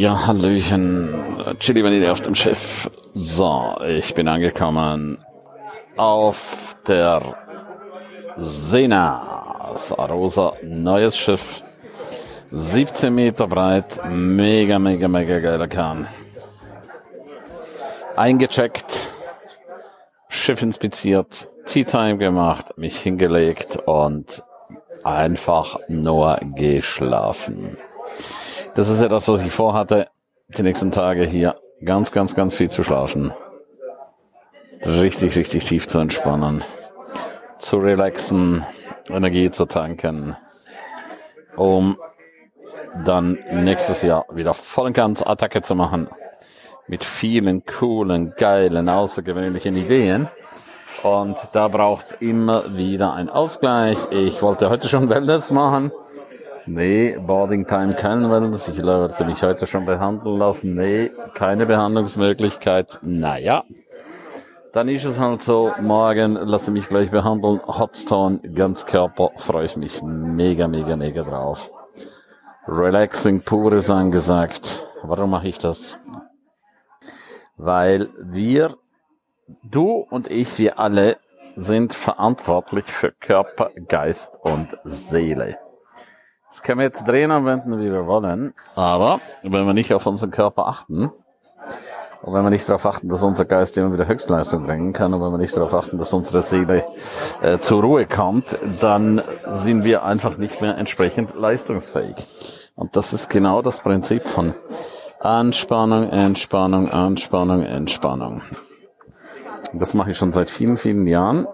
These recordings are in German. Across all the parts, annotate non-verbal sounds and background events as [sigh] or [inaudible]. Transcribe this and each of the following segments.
Ja, Hallöchen, Chili Vanille auf dem Schiff. So, ich bin angekommen auf der Sena. Sarosa, neues Schiff. 17 Meter breit, mega, mega, mega geiler Kahn. Eingecheckt, Schiff inspiziert, Tea Time gemacht, mich hingelegt und einfach nur geschlafen. Das ist ja das, was ich vorhatte, die nächsten Tage hier ganz, ganz, ganz viel zu schlafen. Richtig, richtig tief zu entspannen. Zu relaxen, Energie zu tanken, um dann nächstes Jahr wieder voll und ganz Attacke zu machen. Mit vielen coolen, geilen, außergewöhnlichen Ideen. Und da braucht's immer wieder einen Ausgleich. Ich wollte heute schon Wellness machen. Nee, Boarding Time Wellness. Ich wollte mich heute schon behandeln lassen. Nee, keine Behandlungsmöglichkeit. Naja. Dann ist es halt so, morgen lasse mich gleich behandeln. Hotstone, ganz Körper, freue ich mich mega, mega, mega drauf. Relaxing pures angesagt. Warum mache ich das? Weil wir, du und ich, wir alle sind verantwortlich für Körper, Geist und Seele. Das können wir jetzt drehen und wenden, wie wir wollen. Aber wenn wir nicht auf unseren Körper achten, und wenn wir nicht darauf achten, dass unser Geist immer wieder Höchstleistung bringen kann, und wenn wir nicht darauf achten, dass unsere Seele äh, zur Ruhe kommt, dann sind wir einfach nicht mehr entsprechend leistungsfähig. Und das ist genau das Prinzip von Anspannung, Entspannung, Anspannung, Entspannung. Das mache ich schon seit vielen, vielen Jahren.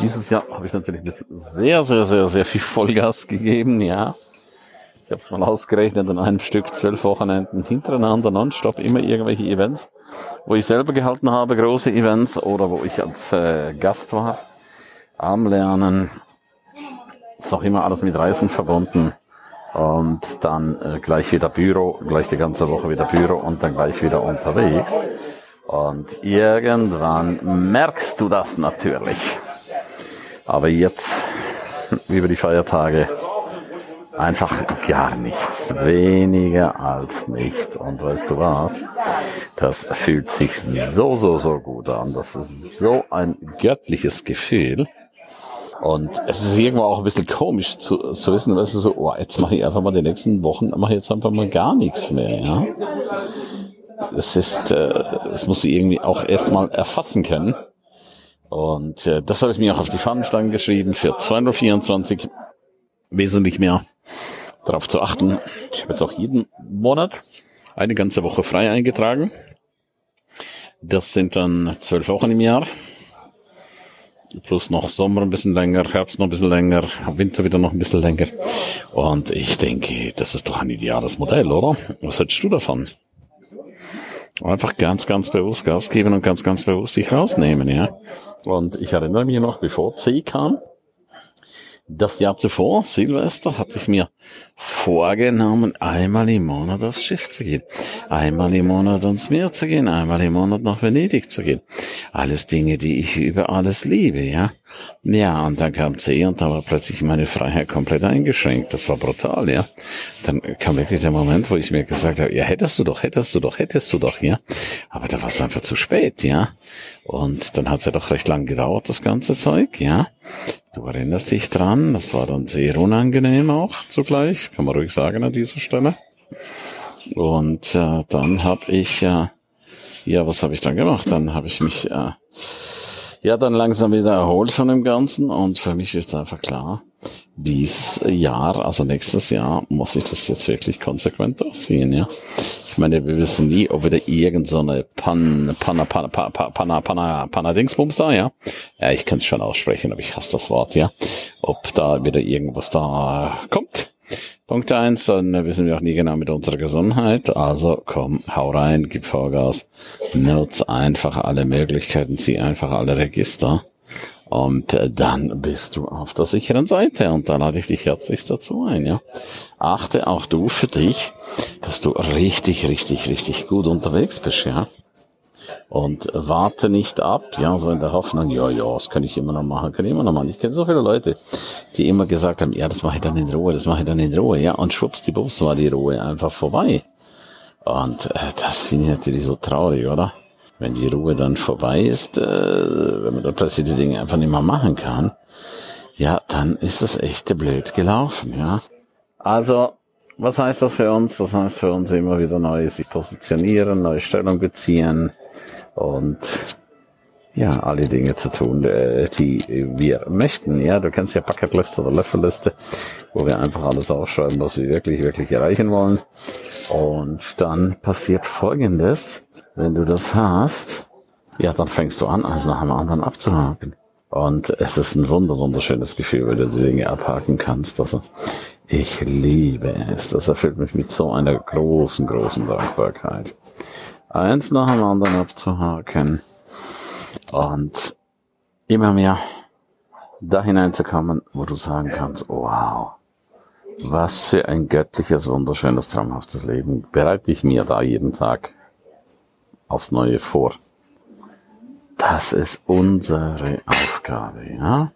Dieses Jahr habe ich natürlich sehr, sehr, sehr, sehr viel Vollgas gegeben, ja. Ich habe es mal ausgerechnet, in einem Stück zwölf Wochenenden hintereinander, nonstop, immer irgendwelche Events, wo ich selber gehalten habe, große Events oder wo ich als äh, Gast war, am Lernen. Ist auch immer alles mit Reisen verbunden. Und dann äh, gleich wieder Büro, gleich die ganze Woche wieder Büro und dann gleich wieder unterwegs. Und irgendwann merkst du das natürlich. Aber jetzt, [laughs] über die Feiertage, einfach gar nichts. Weniger als nichts. Und weißt du was? Das fühlt sich so, so, so gut an. Das ist so ein göttliches Gefühl. Und es ist irgendwo auch ein bisschen komisch zu, zu wissen, weißt du, so, oh, jetzt mache ich einfach mal die nächsten Wochen, mache ich jetzt einfach mal gar nichts mehr, ja. Es ist, äh, es muss ich irgendwie auch erstmal erfassen können. Und äh, das habe ich mir auch auf die Fahnenstange geschrieben für 224 wesentlich mehr darauf zu achten. Ich habe jetzt auch jeden Monat eine ganze Woche frei eingetragen. Das sind dann zwölf Wochen im Jahr. Plus noch Sommer ein bisschen länger, Herbst noch ein bisschen länger, Winter wieder noch ein bisschen länger. Und ich denke, das ist doch ein ideales Modell, oder? Was hältst du davon? Einfach ganz, ganz bewusst Gas geben und ganz, ganz bewusst dich rausnehmen, ja. Und ich erinnere mich noch, bevor C kam, das Jahr zuvor, Silvester, hatte ich mir vorgenommen, einmal im Monat aufs Schiff zu gehen, einmal im Monat ans Meer zu gehen, einmal im Monat nach Venedig zu gehen. Alles Dinge, die ich über alles liebe, ja. Ja, und dann kam C und da war plötzlich meine Freiheit komplett eingeschränkt. Das war brutal, ja. Dann kam wirklich der Moment, wo ich mir gesagt habe, ja, hättest du doch, hättest du doch, hättest du doch, ja. Aber da war es einfach zu spät, ja. Und dann hat es ja doch recht lang gedauert, das ganze Zeug, ja. Du erinnerst dich dran, das war dann sehr unangenehm auch zugleich, kann man ruhig sagen an dieser Stelle. Und äh, dann habe ich, äh, ja, was habe ich dann gemacht? Dann habe ich mich äh, ja dann langsam wieder erholt von dem Ganzen und für mich ist einfach klar, dieses Jahr, also nächstes Jahr, muss ich das jetzt wirklich konsequent durchziehen, ja. Ich meine, wir wissen nie, ob wieder irgend so Pan, Panna, Panna, Panna, Panna, Panna, Panna Dingsbums da, ja. Ja, ich kann es schon aussprechen, aber ich hasse das Wort, ja. Ob da wieder irgendwas da kommt. Punkt eins, dann wissen wir auch nie genau mit unserer Gesundheit. Also komm, hau rein, gib Vollgas, nutz einfach alle Möglichkeiten, zieh einfach alle Register. Und äh, dann bist du auf der sicheren Seite und da lade ich dich herzlichst dazu ein, ja. Achte auch du für dich, dass du richtig, richtig, richtig gut unterwegs bist, ja. Und warte nicht ab, ja, so in der Hoffnung, ja, ja, das kann ich immer noch machen, kann ich immer noch machen. Ich kenne so viele Leute, die immer gesagt haben, ja, das mache ich dann in Ruhe, das mache ich dann in Ruhe, ja, und schwupps, die Bus war die Ruhe einfach vorbei. Und äh, das finde ich natürlich so traurig, oder? Wenn die Ruhe dann vorbei ist, äh, wenn man da plötzlich die Dinge einfach nicht mehr machen kann, ja, dann ist es echt blöd gelaufen, ja. Also, was heißt das für uns? Das heißt für uns immer wieder neu sich positionieren, neue Stellung beziehen und ja, alle Dinge zu tun, äh, die wir möchten. Ja, du kennst ja Bucketliste oder Löffelliste, wo wir einfach alles aufschreiben, was wir wirklich, wirklich erreichen wollen. Und dann passiert Folgendes. Wenn du das hast, ja, dann fängst du an, also nach einem anderen abzuhaken. Und es ist ein wunder, wunderschönes Gefühl, wenn du die Dinge abhaken kannst. Also, ich liebe es. Das erfüllt mich mit so einer großen, großen Dankbarkeit. Eins nach dem anderen abzuhaken und immer mehr da hineinzukommen, wo du sagen kannst, wow, was für ein göttliches, wunderschönes, traumhaftes Leben bereite ich mir da jeden Tag aufs Neue vor. Das ist unsere Aufgabe, ja.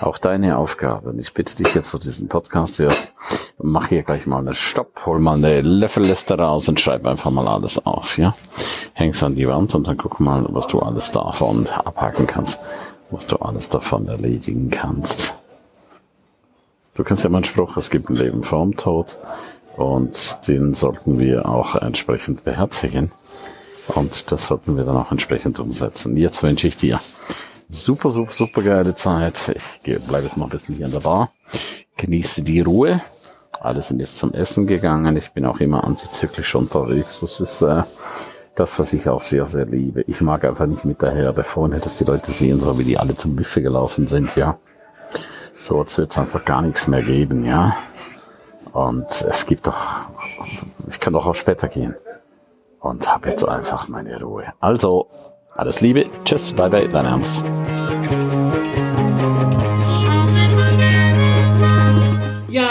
Auch deine Aufgabe. Und ich bitte dich jetzt, wo du diesen Podcast hörst, mach hier gleich mal einen Stopp, hol mal eine Löffelliste raus und schreib einfach mal alles auf, ja hängst an die Wand und dann guck mal, was du alles davon abhaken kannst, was du alles davon erledigen kannst. Du kennst ja meinen Spruch, es gibt ein Leben vorm Tod und den sollten wir auch entsprechend beherzigen und das sollten wir dann auch entsprechend umsetzen. Jetzt wünsche ich dir super, super, super geile Zeit. Ich bleibe jetzt mal ein bisschen hier in der Bar, genieße die Ruhe. Alle sind jetzt zum Essen gegangen. Ich bin auch immer antizyklisch unterwegs. Das ist äh, das, was ich auch sehr, sehr liebe. Ich mag einfach nicht mit der Herde vorne, dass die Leute sehen, so wie die alle zum Buffet gelaufen sind, ja. So, wird es einfach gar nichts mehr geben, ja. Und es gibt doch, ich kann doch auch später gehen. Und habe jetzt einfach meine Ruhe. Also, alles Liebe, tschüss, bye bye, dein Ernst.